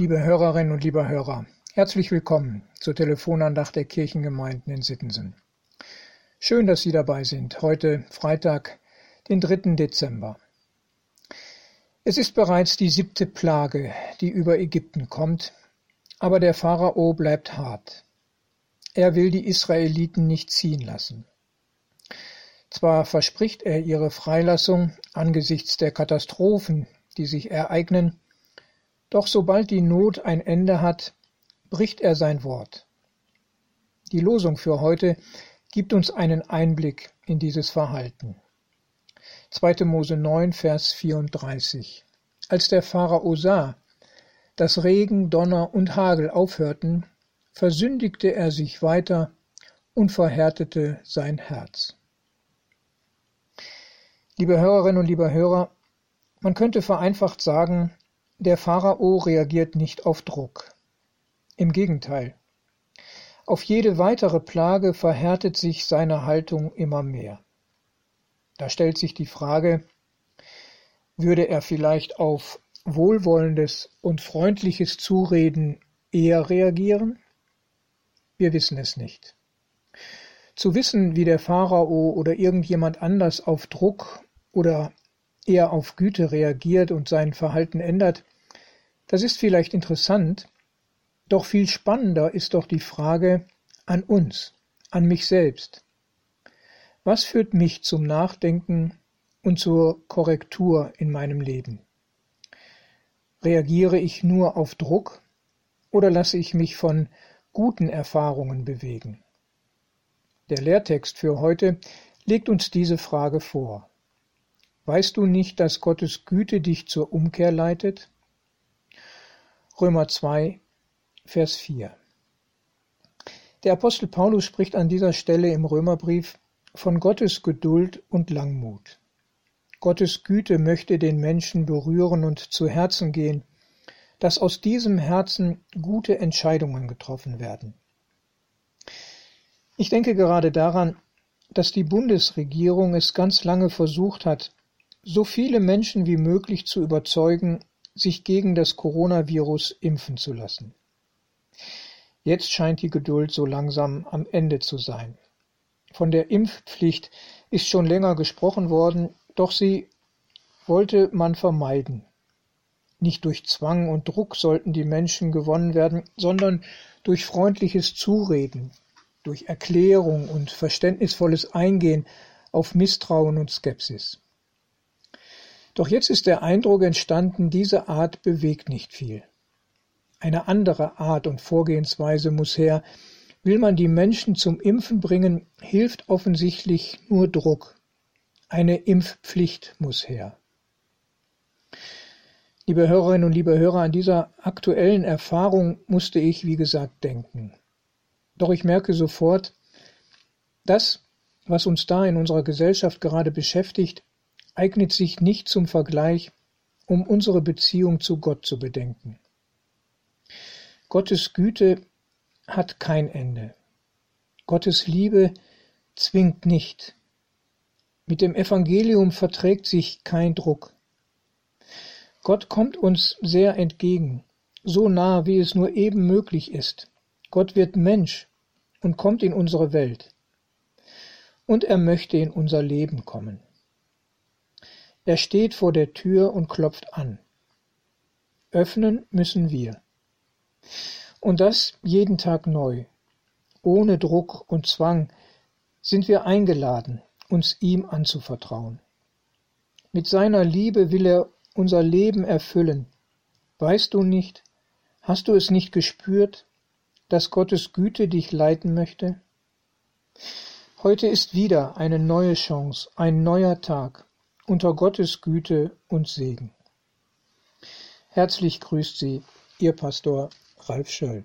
Liebe Hörerinnen und lieber Hörer, herzlich willkommen zur Telefonandacht der Kirchengemeinden in Sittensen. Schön, dass Sie dabei sind, heute Freitag, den 3. Dezember. Es ist bereits die siebte Plage, die über Ägypten kommt, aber der Pharao bleibt hart. Er will die Israeliten nicht ziehen lassen. Zwar verspricht er ihre Freilassung angesichts der Katastrophen, die sich ereignen, doch sobald die Not ein Ende hat, bricht er sein Wort. Die Losung für heute gibt uns einen Einblick in dieses Verhalten. 2. Mose 9, Vers 34. Als der Pharao sah, dass Regen, Donner und Hagel aufhörten, versündigte er sich weiter und verhärtete sein Herz. Liebe Hörerinnen und lieber Hörer, man könnte vereinfacht sagen, der Pharao reagiert nicht auf Druck. Im Gegenteil. Auf jede weitere Plage verhärtet sich seine Haltung immer mehr. Da stellt sich die Frage, würde er vielleicht auf wohlwollendes und freundliches Zureden eher reagieren? Wir wissen es nicht. Zu wissen, wie der Pharao oder irgendjemand anders auf Druck oder eher auf Güte reagiert und sein Verhalten ändert, das ist vielleicht interessant, doch viel spannender ist doch die Frage an uns, an mich selbst. Was führt mich zum Nachdenken und zur Korrektur in meinem Leben? Reagiere ich nur auf Druck oder lasse ich mich von guten Erfahrungen bewegen? Der Lehrtext für heute legt uns diese Frage vor. Weißt du nicht, dass Gottes Güte dich zur Umkehr leitet? Römer 2, Vers 4. Der Apostel Paulus spricht an dieser Stelle im Römerbrief von Gottes Geduld und Langmut. Gottes Güte möchte den Menschen berühren und zu Herzen gehen, dass aus diesem Herzen gute Entscheidungen getroffen werden. Ich denke gerade daran, dass die Bundesregierung es ganz lange versucht hat, so viele Menschen wie möglich zu überzeugen, sich gegen das Coronavirus impfen zu lassen. Jetzt scheint die Geduld so langsam am Ende zu sein. Von der Impfpflicht ist schon länger gesprochen worden, doch sie wollte man vermeiden. Nicht durch Zwang und Druck sollten die Menschen gewonnen werden, sondern durch freundliches Zureden, durch Erklärung und verständnisvolles Eingehen auf Misstrauen und Skepsis. Doch jetzt ist der Eindruck entstanden, diese Art bewegt nicht viel. Eine andere Art und Vorgehensweise muss her. Will man die Menschen zum Impfen bringen, hilft offensichtlich nur Druck. Eine Impfpflicht muss her. Liebe Hörerinnen und liebe Hörer, an dieser aktuellen Erfahrung musste ich, wie gesagt, denken. Doch ich merke sofort, das, was uns da in unserer Gesellschaft gerade beschäftigt, eignet sich nicht zum Vergleich, um unsere Beziehung zu Gott zu bedenken. Gottes Güte hat kein Ende. Gottes Liebe zwingt nicht. Mit dem Evangelium verträgt sich kein Druck. Gott kommt uns sehr entgegen, so nah, wie es nur eben möglich ist. Gott wird Mensch und kommt in unsere Welt. Und er möchte in unser Leben kommen. Er steht vor der Tür und klopft an. Öffnen müssen wir. Und das jeden Tag neu. Ohne Druck und Zwang sind wir eingeladen, uns ihm anzuvertrauen. Mit seiner Liebe will er unser Leben erfüllen. Weißt du nicht, hast du es nicht gespürt, dass Gottes Güte dich leiten möchte? Heute ist wieder eine neue Chance, ein neuer Tag unter Gottes Güte und Segen. Herzlich grüßt Sie Ihr Pastor Ralf Schöll.